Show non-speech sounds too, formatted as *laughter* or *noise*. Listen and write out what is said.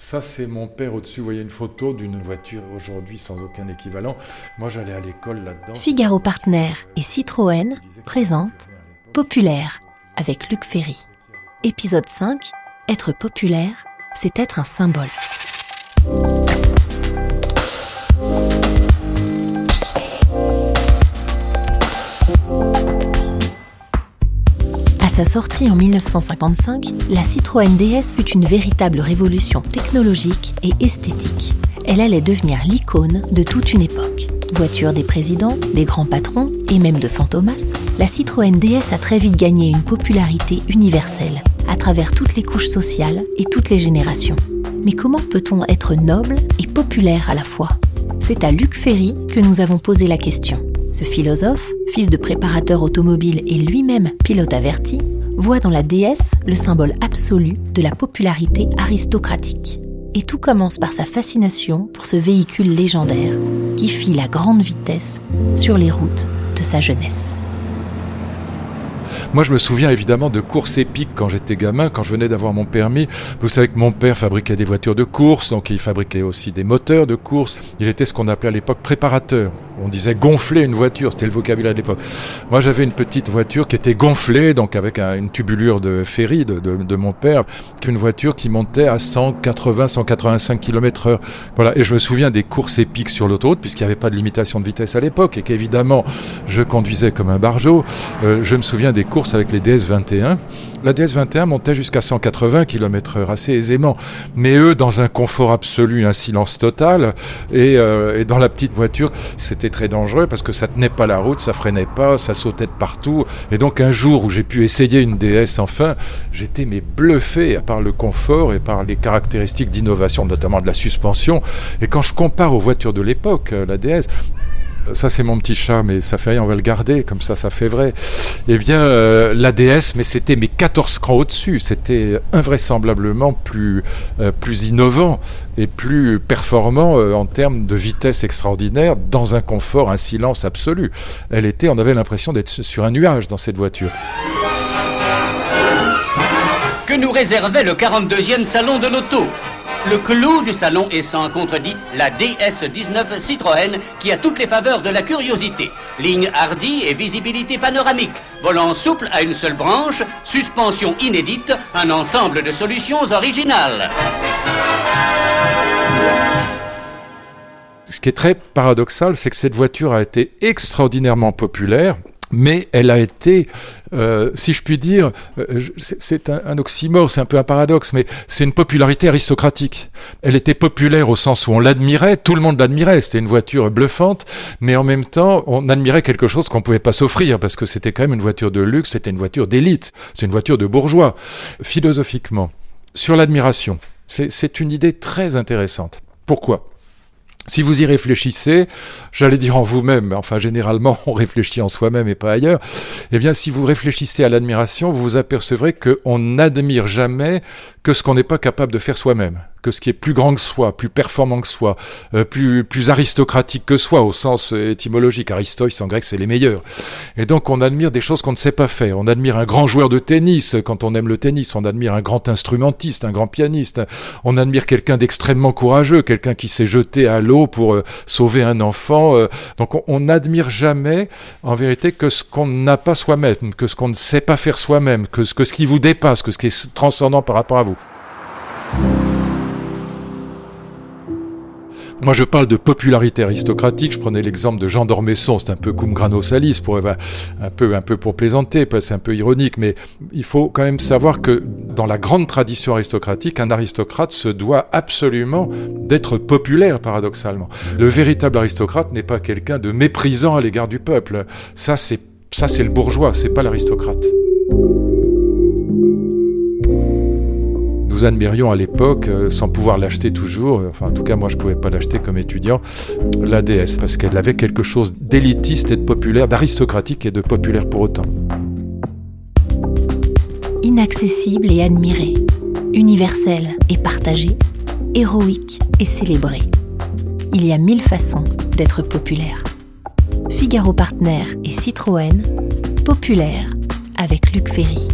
Ça, c'est mon père au-dessus. Vous voyez une photo d'une voiture aujourd'hui sans aucun équivalent. Moi, j'allais à l'école là-dedans. Figaro Partner et Citroën présentent Populaire avec Luc Ferry. Épisode 5 Être populaire, c'est être un symbole. Sa sortie en 1955, la Citroën DS fut une véritable révolution technologique et esthétique. Elle allait devenir l'icône de toute une époque. Voiture des présidents, des grands patrons et même de Fantomas, la Citroën DS a très vite gagné une popularité universelle à travers toutes les couches sociales et toutes les générations. Mais comment peut-on être noble et populaire à la fois? C'est à Luc Ferry que nous avons posé la question. Ce philosophe, fils de préparateur automobile et lui-même pilote averti, voit dans la déesse le symbole absolu de la popularité aristocratique. Et tout commence par sa fascination pour ce véhicule légendaire qui fit la grande vitesse sur les routes de sa jeunesse. Moi, je me souviens évidemment de courses épiques quand j'étais gamin, quand je venais d'avoir mon permis. Vous savez que mon père fabriquait des voitures de course, donc il fabriquait aussi des moteurs de course. Il était ce qu'on appelait à l'époque préparateur. On disait gonfler une voiture, c'était le vocabulaire de l'époque. Moi, j'avais une petite voiture qui était gonflée, donc avec une tubulure de ferry de, de, mon père, une voiture qui montait à 180, 185 km heure. Voilà. Et je me souviens des courses épiques sur l'autoroute, puisqu'il n'y avait pas de limitation de vitesse à l'époque, et qu'évidemment, je conduisais comme un barjot. Euh, je me souviens des courses avec les DS21. La DS21 montait jusqu'à 180 km heure assez aisément. Mais eux, dans un confort absolu, un silence total, et, euh, et dans la petite voiture, c'était très dangereux parce que ça tenait pas la route, ça freinait pas, ça sautait de partout. Et donc un jour où j'ai pu essayer une DS enfin, j'étais mais bluffé par le confort et par les caractéristiques d'innovation, notamment de la suspension. Et quand je compare aux voitures de l'époque, euh, la DS, ça c'est mon petit chat, mais ça fait rien, on va le garder, comme ça ça fait vrai. Eh bien, euh, la DS, mais c'était mes 14 crans au-dessus, c'était invraisemblablement plus, euh, plus innovant et plus performant euh, en termes de vitesse extraordinaire, dans un confort, un silence absolu. Elle était, on avait l'impression d'être sur un nuage dans cette voiture. Que nous réservait le 42e salon de l'auto? Le clou du salon est sans contredit la DS19 Citroën qui a toutes les faveurs de la curiosité. Ligne hardie et visibilité panoramique, volant souple à une seule branche, suspension inédite, un ensemble de solutions originales. Ce qui est très paradoxal, c'est que cette voiture a été extraordinairement populaire mais elle a été, euh, si je puis dire, euh, c'est un, oxymore, c'est un peu un paradoxe, mais c'est une popularité aristocratique. Elle était populaire au sens où on l'admirait, tout le monde l'admirait, c'était une voiture bluffante, mais en même temps, on admirait quelque chose qu'on pouvait pas s'offrir, parce que c'était quand même une voiture de luxe, c'était une voiture d'élite, c'est une voiture de bourgeois. Philosophiquement, sur l'admiration, c'est une idée très intéressante. Pourquoi? Si vous y réfléchissez, j'allais dire en vous-même, enfin généralement *laughs* on réfléchit en soi-même et pas ailleurs, eh bien si vous réfléchissez à l'admiration, vous vous apercevrez qu'on n'admire jamais que ce qu'on n'est pas capable de faire soi-même que ce qui est plus grand que soi, plus performant que soi, euh, plus, plus aristocratique que soi au sens euh, étymologique. Aristoïs en grec, c'est les meilleurs. Et donc on admire des choses qu'on ne sait pas faire. On admire un grand joueur de tennis quand on aime le tennis. On admire un grand instrumentiste, un grand pianiste. On admire quelqu'un d'extrêmement courageux, quelqu'un qui s'est jeté à l'eau pour euh, sauver un enfant. donc on n'admire jamais, en vérité, que ce qu'on n'a pas soi-même, que ce qu'on ne sait pas faire soi-même, que, que ce qui vous dépasse, que ce qui est transcendant par rapport à vous. Moi, je parle de popularité aristocratique. Je prenais l'exemple de Jean d'Ormesson. C'est un peu cum grano salis, pour, un, peu, un peu pour plaisanter, c'est un peu ironique. Mais il faut quand même savoir que dans la grande tradition aristocratique, un aristocrate se doit absolument d'être populaire, paradoxalement. Le véritable aristocrate n'est pas quelqu'un de méprisant à l'égard du peuple. Ça, c'est, ça, c'est le bourgeois, c'est pas l'aristocrate. Nous admirions à l'époque, euh, sans pouvoir l'acheter toujours, enfin en tout cas moi je ne pouvais pas l'acheter comme étudiant, la déesse, parce qu'elle avait quelque chose d'élitiste et de populaire, d'aristocratique et de populaire pour autant. Inaccessible et admiré, universel et partagé, héroïque et célébré. Il y a mille façons d'être populaire. Figaro Partner et Citroën, populaire avec Luc Ferry.